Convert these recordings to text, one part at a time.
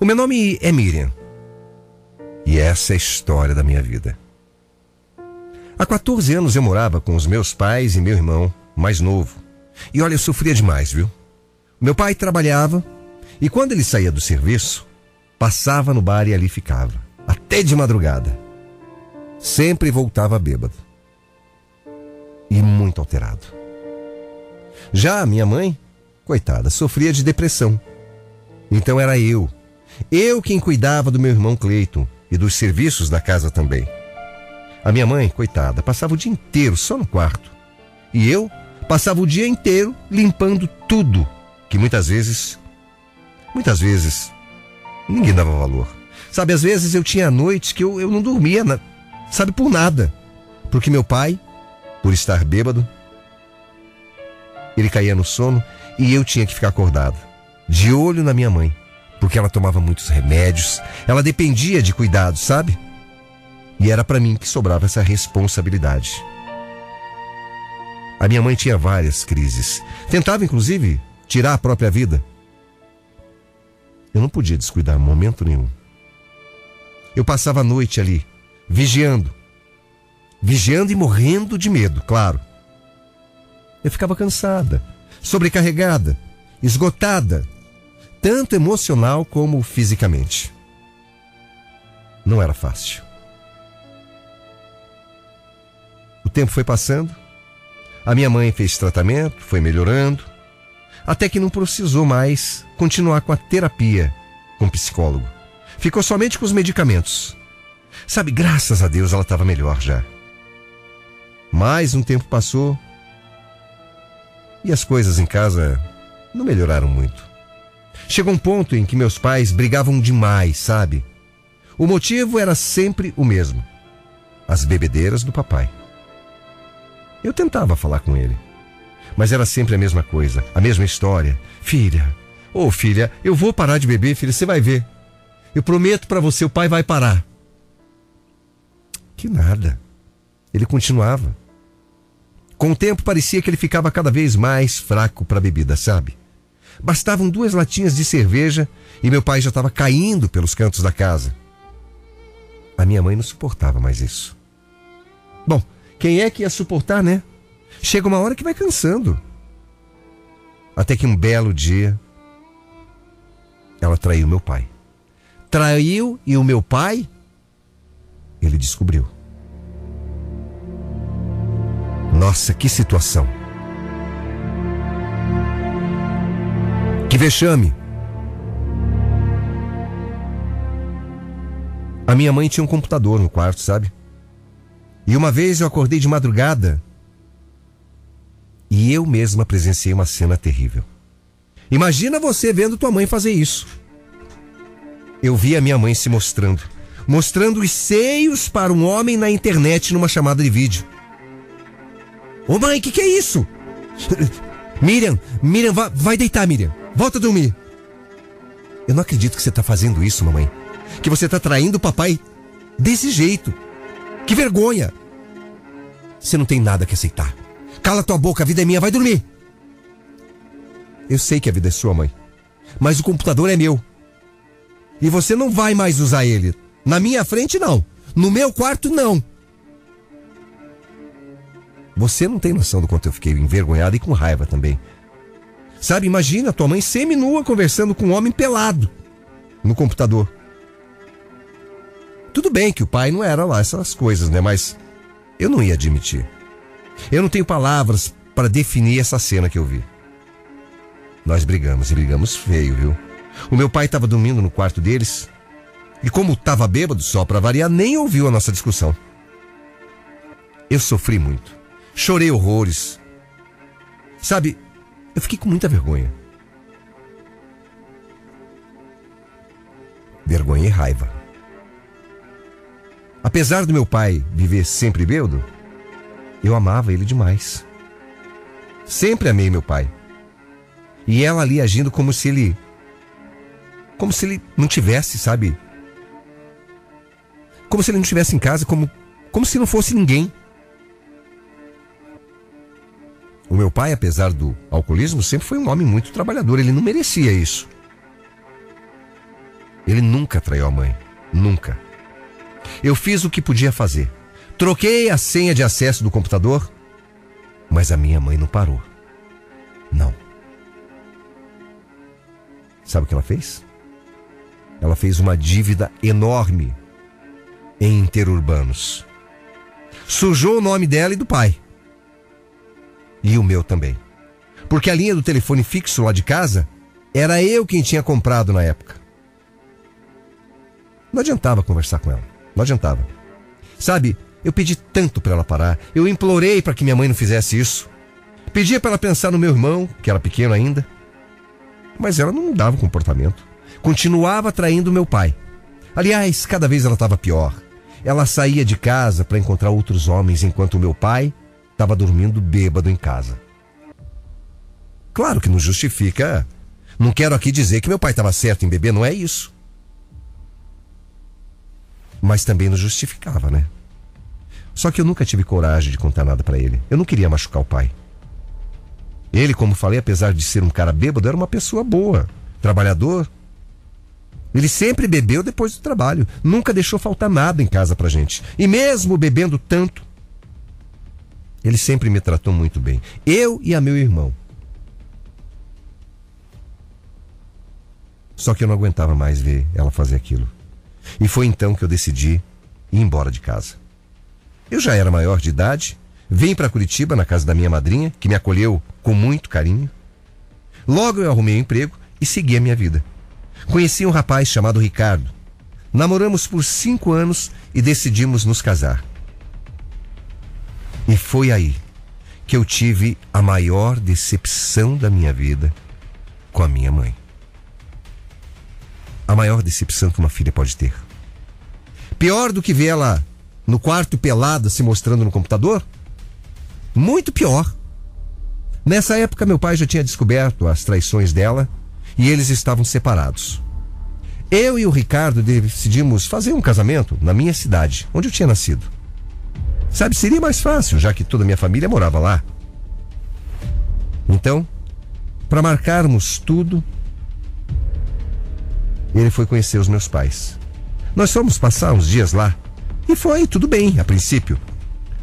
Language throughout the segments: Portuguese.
o meu nome é Miriam e essa é a história da minha vida. Há 14 anos eu morava com os meus pais e meu irmão mais novo. E olha, eu sofria demais, viu? Meu pai trabalhava e quando ele saía do serviço, passava no bar e ali ficava, até de madrugada. Sempre voltava bêbado e muito alterado. Já a minha mãe, coitada, sofria de depressão. Então era eu. Eu quem cuidava do meu irmão Cleiton e dos serviços da casa também. A minha mãe, coitada, passava o dia inteiro só no quarto. E eu passava o dia inteiro limpando tudo, que muitas vezes, muitas vezes, ninguém dava valor. Sabe, às vezes eu tinha noites que eu, eu não dormia, na- sabe, por nada. Porque meu pai, por estar bêbado, ele caía no sono e eu tinha que ficar acordado de olho na minha mãe, porque ela tomava muitos remédios, ela dependia de cuidados, sabe? E era para mim que sobrava essa responsabilidade. A minha mãe tinha várias crises, tentava inclusive tirar a própria vida. Eu não podia descuidar momento nenhum. Eu passava a noite ali, vigiando. Vigiando e morrendo de medo, claro. Eu ficava cansada, sobrecarregada, esgotada, tanto emocional como fisicamente. Não era fácil. O tempo foi passando, a minha mãe fez tratamento, foi melhorando, até que não precisou mais continuar com a terapia com psicólogo. Ficou somente com os medicamentos. Sabe, graças a Deus ela estava melhor já. Mais um tempo passou e as coisas em casa não melhoraram muito. Chegou um ponto em que meus pais brigavam demais, sabe? O motivo era sempre o mesmo: as bebedeiras do papai. Eu tentava falar com ele, mas era sempre a mesma coisa, a mesma história. Filha, ô filha, eu vou parar de beber, filha, você vai ver. Eu prometo pra você, o pai vai parar. Que nada. Ele continuava. Com o tempo parecia que ele ficava cada vez mais fraco para a bebida, sabe? Bastavam duas latinhas de cerveja e meu pai já estava caindo pelos cantos da casa. A minha mãe não suportava mais isso. Bom, quem é que ia suportar, né? Chega uma hora que vai cansando. Até que um belo dia ela traiu meu pai. Traiu e o meu pai ele descobriu. Nossa, que situação. Que vexame. A minha mãe tinha um computador no quarto, sabe? E uma vez eu acordei de madrugada e eu mesma presenciei uma cena terrível. Imagina você vendo tua mãe fazer isso. Eu vi a minha mãe se mostrando, mostrando os seios para um homem na internet numa chamada de vídeo. Ô mãe, que que é isso? Miriam, Miriam, vá- vai deitar, Miriam. Volta a dormir. Eu não acredito que você tá fazendo isso, mamãe. Que você tá traindo o papai desse jeito. Que vergonha. Você não tem nada que aceitar. Cala tua boca, a vida é minha, vai dormir. Eu sei que a vida é sua, mãe. Mas o computador é meu. E você não vai mais usar ele. Na minha frente, não. No meu quarto, não. Você não tem noção do quanto eu fiquei envergonhado e com raiva também. Sabe, imagina tua mãe semi-nua conversando com um homem pelado no computador. Tudo bem que o pai não era lá essas coisas, né? Mas eu não ia admitir. Eu não tenho palavras para definir essa cena que eu vi. Nós brigamos e brigamos feio, viu? O meu pai estava dormindo no quarto deles e como estava bêbado, só para variar, nem ouviu a nossa discussão. Eu sofri muito. Chorei horrores. Sabe, eu fiquei com muita vergonha. vergonha e raiva. Apesar do meu pai viver sempre bêbado, eu amava ele demais. Sempre amei meu pai. E ela ali agindo como se ele. Como se ele não tivesse, sabe? Como se ele não estivesse em casa, como, como se não fosse ninguém. Meu pai, apesar do alcoolismo, sempre foi um homem muito trabalhador. Ele não merecia isso. Ele nunca traiu a mãe. Nunca. Eu fiz o que podia fazer. Troquei a senha de acesso do computador, mas a minha mãe não parou. Não. Sabe o que ela fez? Ela fez uma dívida enorme em interurbanos. Sujou o nome dela e do pai. E o meu também. Porque a linha do telefone fixo lá de casa era eu quem tinha comprado na época. Não adiantava conversar com ela. Não adiantava. Sabe, eu pedi tanto para ela parar. Eu implorei para que minha mãe não fizesse isso. Pedia para ela pensar no meu irmão, que era pequeno ainda. Mas ela não mudava o comportamento. Continuava traindo meu pai. Aliás, cada vez ela estava pior. Ela saía de casa para encontrar outros homens enquanto meu pai estava dormindo bêbado em casa. Claro que não justifica. Não quero aqui dizer que meu pai estava certo em beber, não é isso. Mas também não justificava, né? Só que eu nunca tive coragem de contar nada para ele. Eu não queria machucar o pai. Ele, como falei, apesar de ser um cara bêbado, era uma pessoa boa, trabalhador. Ele sempre bebeu depois do trabalho, nunca deixou faltar nada em casa pra gente. E mesmo bebendo tanto, ele sempre me tratou muito bem. Eu e a meu irmão. Só que eu não aguentava mais ver ela fazer aquilo. E foi então que eu decidi ir embora de casa. Eu já era maior de idade, vim para Curitiba na casa da minha madrinha, que me acolheu com muito carinho. Logo eu arrumei um emprego e segui a minha vida. Conheci um rapaz chamado Ricardo. Namoramos por cinco anos e decidimos nos casar. E foi aí que eu tive a maior decepção da minha vida com a minha mãe. A maior decepção que uma filha pode ter. Pior do que vê-la no quarto pelada se mostrando no computador? Muito pior. Nessa época, meu pai já tinha descoberto as traições dela e eles estavam separados. Eu e o Ricardo decidimos fazer um casamento na minha cidade, onde eu tinha nascido. Sabe, seria mais fácil, já que toda a minha família morava lá. Então, para marcarmos tudo, ele foi conhecer os meus pais. Nós fomos passar uns dias lá e foi tudo bem, a princípio.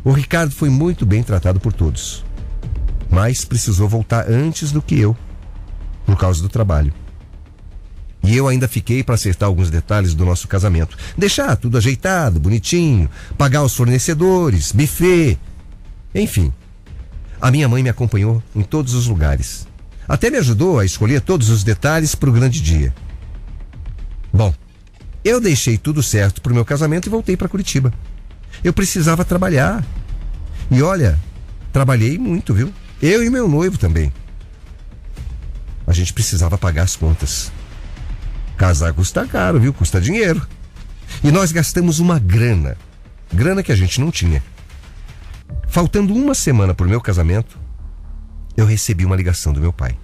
O Ricardo foi muito bem tratado por todos, mas precisou voltar antes do que eu, por causa do trabalho. E eu ainda fiquei para acertar alguns detalhes do nosso casamento. Deixar tudo ajeitado, bonitinho, pagar os fornecedores, buffet. Enfim. A minha mãe me acompanhou em todos os lugares. Até me ajudou a escolher todos os detalhes para o grande dia. Bom, eu deixei tudo certo para o meu casamento e voltei para Curitiba. Eu precisava trabalhar. E olha, trabalhei muito, viu? Eu e meu noivo também. A gente precisava pagar as contas. Casar custa caro, viu? Custa dinheiro. E nós gastamos uma grana. Grana que a gente não tinha. Faltando uma semana para o meu casamento, eu recebi uma ligação do meu pai.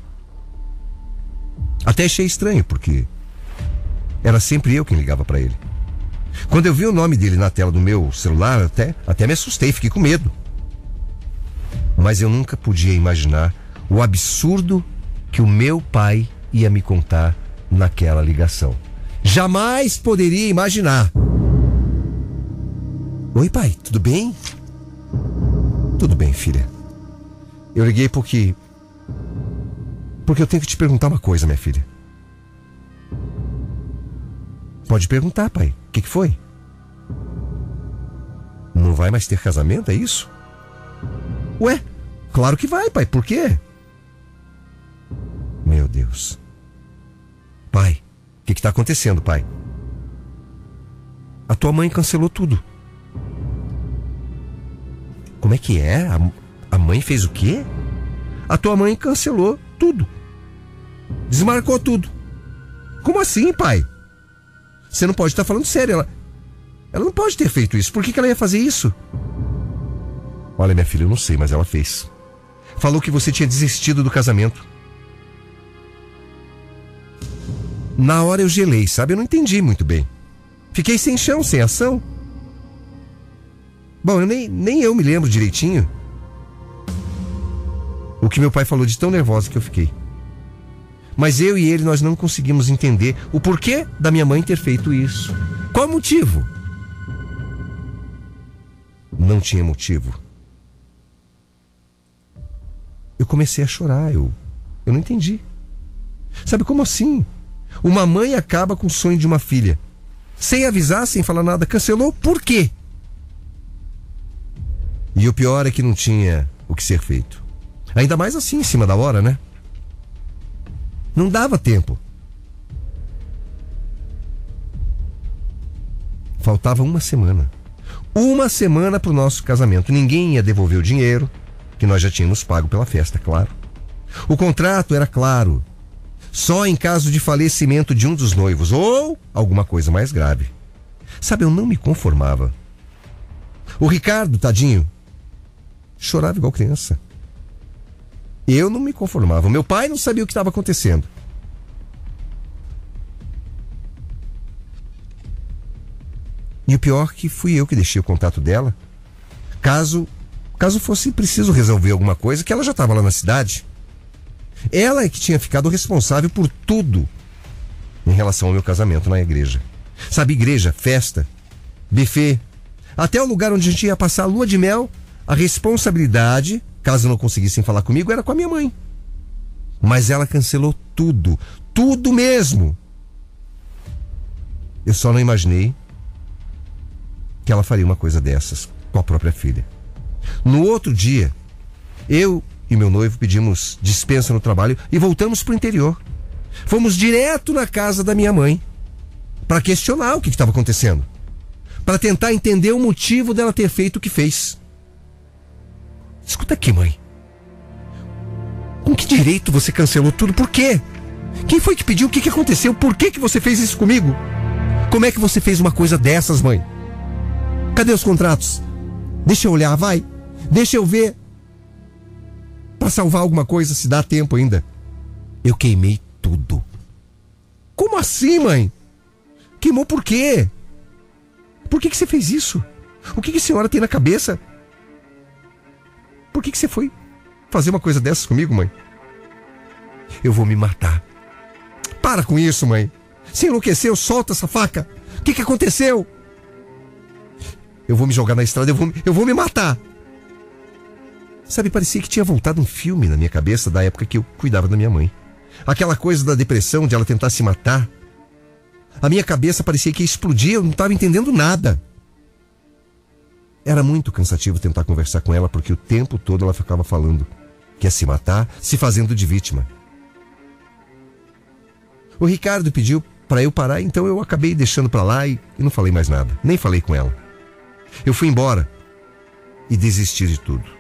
Até achei estranho, porque era sempre eu quem ligava para ele. Quando eu vi o nome dele na tela do meu celular, até, até me assustei, fiquei com medo. Mas eu nunca podia imaginar o absurdo que o meu pai ia me contar naquela ligação. Jamais poderia imaginar. Oi, pai, tudo bem? Tudo bem, filha. Eu liguei porque. Porque eu tenho que te perguntar uma coisa, minha filha. Pode perguntar, pai. O que, que foi? Não vai mais ter casamento, é isso? Ué, claro que vai, pai. Por quê? Meu Deus. Pai, o que está acontecendo, pai? A tua mãe cancelou tudo. Como é que é? A, a mãe fez o quê? A tua mãe cancelou tudo. Desmarcou tudo. Como assim, pai? Você não pode estar falando sério. Ela, ela não pode ter feito isso. Por que, que ela ia fazer isso? Olha, minha filha, eu não sei, mas ela fez. Falou que você tinha desistido do casamento. Na hora eu gelei, sabe? Eu não entendi muito bem. Fiquei sem chão, sem ação. Bom, eu nem, nem eu me lembro direitinho o que meu pai falou de tão nervosa que eu fiquei. Mas eu e ele nós não conseguimos entender o porquê da minha mãe ter feito isso. Qual o motivo? Não tinha motivo. Eu comecei a chorar, eu, eu não entendi. Sabe como assim? Uma mãe acaba com o sonho de uma filha. Sem avisar, sem falar nada, cancelou, por quê? E o pior é que não tinha o que ser feito. Ainda mais assim, em cima da hora, né? Não dava tempo. Faltava uma semana. Uma semana para o nosso casamento. Ninguém ia devolver o dinheiro, que nós já tínhamos pago pela festa, claro. O contrato era claro. Só em caso de falecimento de um dos noivos ou alguma coisa mais grave. Sabe, eu não me conformava. O Ricardo, tadinho, chorava igual criança. Eu não me conformava. Meu pai não sabia o que estava acontecendo. E o pior que fui eu que deixei o contato dela. Caso caso fosse preciso resolver alguma coisa, que ela já estava lá na cidade. Ela é que tinha ficado responsável por tudo em relação ao meu casamento na igreja. Sabe, igreja, festa, buffet, até o lugar onde a gente ia passar a lua de mel, a responsabilidade, caso não conseguissem falar comigo, era com a minha mãe. Mas ela cancelou tudo, tudo mesmo. Eu só não imaginei que ela faria uma coisa dessas com a própria filha. No outro dia, eu e meu noivo pedimos dispensa no trabalho e voltamos para o interior. Fomos direto na casa da minha mãe para questionar o que estava acontecendo, para tentar entender o motivo dela ter feito o que fez. Escuta aqui, mãe. Com que direito você cancelou tudo? Por quê? Quem foi que pediu? O que, que aconteceu? Por que, que você fez isso comigo? Como é que você fez uma coisa dessas, mãe? Cadê os contratos? Deixa eu olhar, vai. Deixa eu ver para salvar alguma coisa, se dá tempo ainda. Eu queimei tudo. Como assim, mãe? Queimou por quê? Por que, que você fez isso? O que, que a senhora tem na cabeça? Por que, que você foi fazer uma coisa dessas comigo, mãe? Eu vou me matar. Para com isso, mãe. Você enlouqueceu? Solta essa faca. O que, que aconteceu? Eu vou me jogar na estrada, eu vou, eu vou me matar. Sabe, parecia que tinha voltado um filme na minha cabeça da época que eu cuidava da minha mãe. Aquela coisa da depressão, de ela tentar se matar. A minha cabeça parecia que ia explodir, eu não estava entendendo nada. Era muito cansativo tentar conversar com ela porque o tempo todo ela ficava falando que ia se matar, se fazendo de vítima. O Ricardo pediu para eu parar, então eu acabei deixando para lá e, e não falei mais nada. Nem falei com ela. Eu fui embora e desisti de tudo.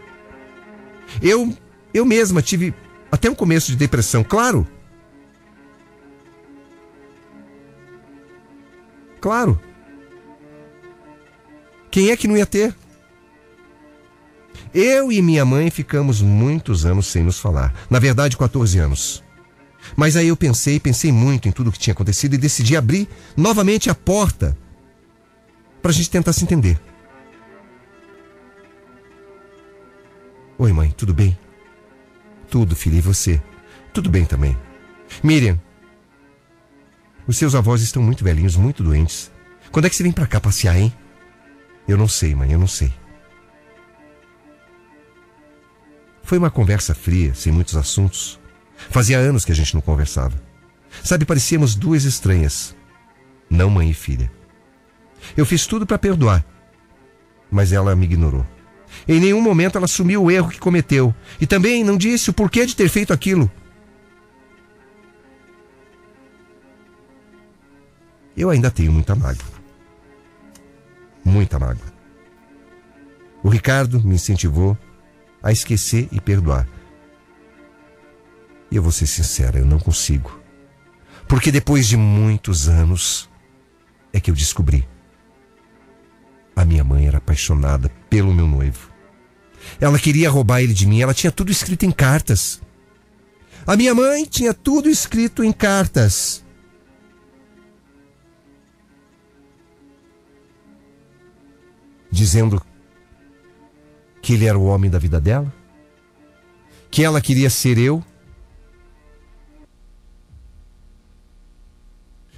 Eu, eu mesma tive até um começo de depressão, claro. Claro. Quem é que não ia ter? Eu e minha mãe ficamos muitos anos sem nos falar. Na verdade, 14 anos. Mas aí eu pensei, pensei muito em tudo o que tinha acontecido e decidi abrir novamente a porta para a gente tentar se entender. Oi, mãe, tudo bem? Tudo, filha, e você? Tudo bem também. Miriam, os seus avós estão muito velhinhos, muito doentes. Quando é que você vem para cá passear, hein? Eu não sei, mãe, eu não sei. Foi uma conversa fria, sem muitos assuntos. Fazia anos que a gente não conversava. Sabe, parecíamos duas estranhas. Não mãe e filha. Eu fiz tudo para perdoar, mas ela me ignorou. Em nenhum momento ela assumiu o erro que cometeu e também não disse o porquê de ter feito aquilo. Eu ainda tenho muita mágoa. Muita mágoa. O Ricardo me incentivou a esquecer e perdoar. E eu vou ser sincera, eu não consigo. Porque depois de muitos anos, que eu descobri. A minha mãe era apaixonada pelo meu noivo. Ela queria roubar ele de mim, ela tinha tudo escrito em cartas. A minha mãe tinha tudo escrito em cartas. Dizendo que ele era o homem da vida dela, que ela queria ser eu,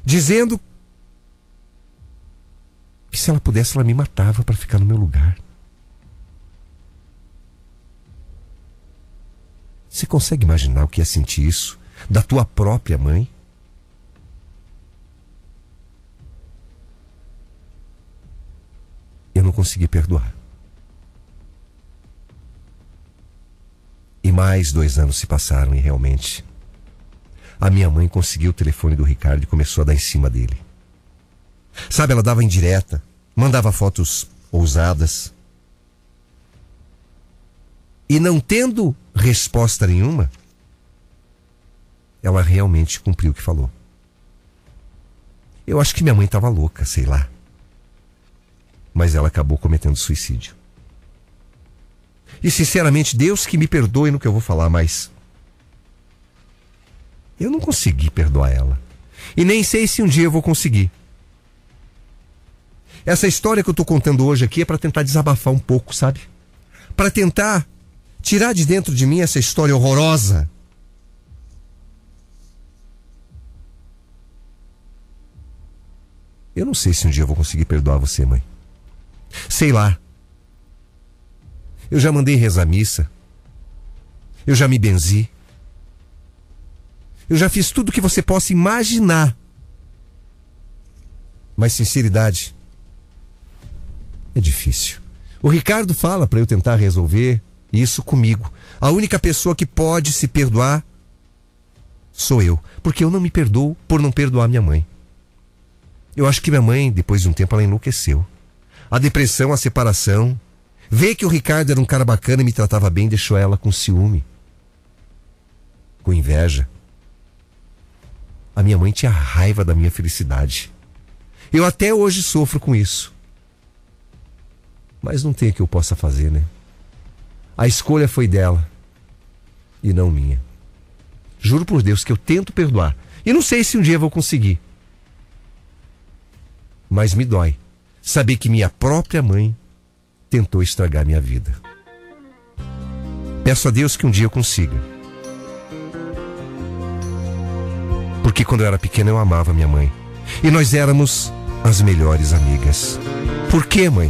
dizendo que se ela pudesse, ela me matava para ficar no meu lugar. Você consegue imaginar o que é sentir isso da tua própria mãe? Eu não consegui perdoar. E mais dois anos se passaram e realmente a minha mãe conseguiu o telefone do Ricardo e começou a dar em cima dele. Sabe, ela dava indireta, mandava fotos ousadas. E não tendo resposta nenhuma, ela realmente cumpriu o que falou. Eu acho que minha mãe estava louca, sei lá. Mas ela acabou cometendo suicídio. E sinceramente, Deus que me perdoe no que eu vou falar, mas eu não consegui perdoar ela. E nem sei se um dia eu vou conseguir. Essa história que eu estou contando hoje aqui é para tentar desabafar um pouco, sabe? Para tentar tirar de dentro de mim essa história horrorosa. Eu não sei se um dia eu vou conseguir perdoar você, mãe. Sei lá. Eu já mandei rezar missa. Eu já me benzi. Eu já fiz tudo o que você possa imaginar. Mas sinceridade é difícil. O Ricardo fala para eu tentar resolver isso comigo. A única pessoa que pode se perdoar sou eu, porque eu não me perdoo por não perdoar minha mãe. Eu acho que minha mãe, depois de um tempo, ela enlouqueceu. A depressão, a separação, ver que o Ricardo era um cara bacana e me tratava bem, deixou ela com ciúme, com inveja. A minha mãe tinha raiva da minha felicidade. Eu até hoje sofro com isso. Mas não tem o que eu possa fazer, né? A escolha foi dela e não minha. Juro por Deus que eu tento perdoar. E não sei se um dia vou conseguir. Mas me dói saber que minha própria mãe tentou estragar minha vida. Peço a Deus que um dia eu consiga. Porque quando eu era pequena eu amava minha mãe. E nós éramos as melhores amigas. Por quê, mãe?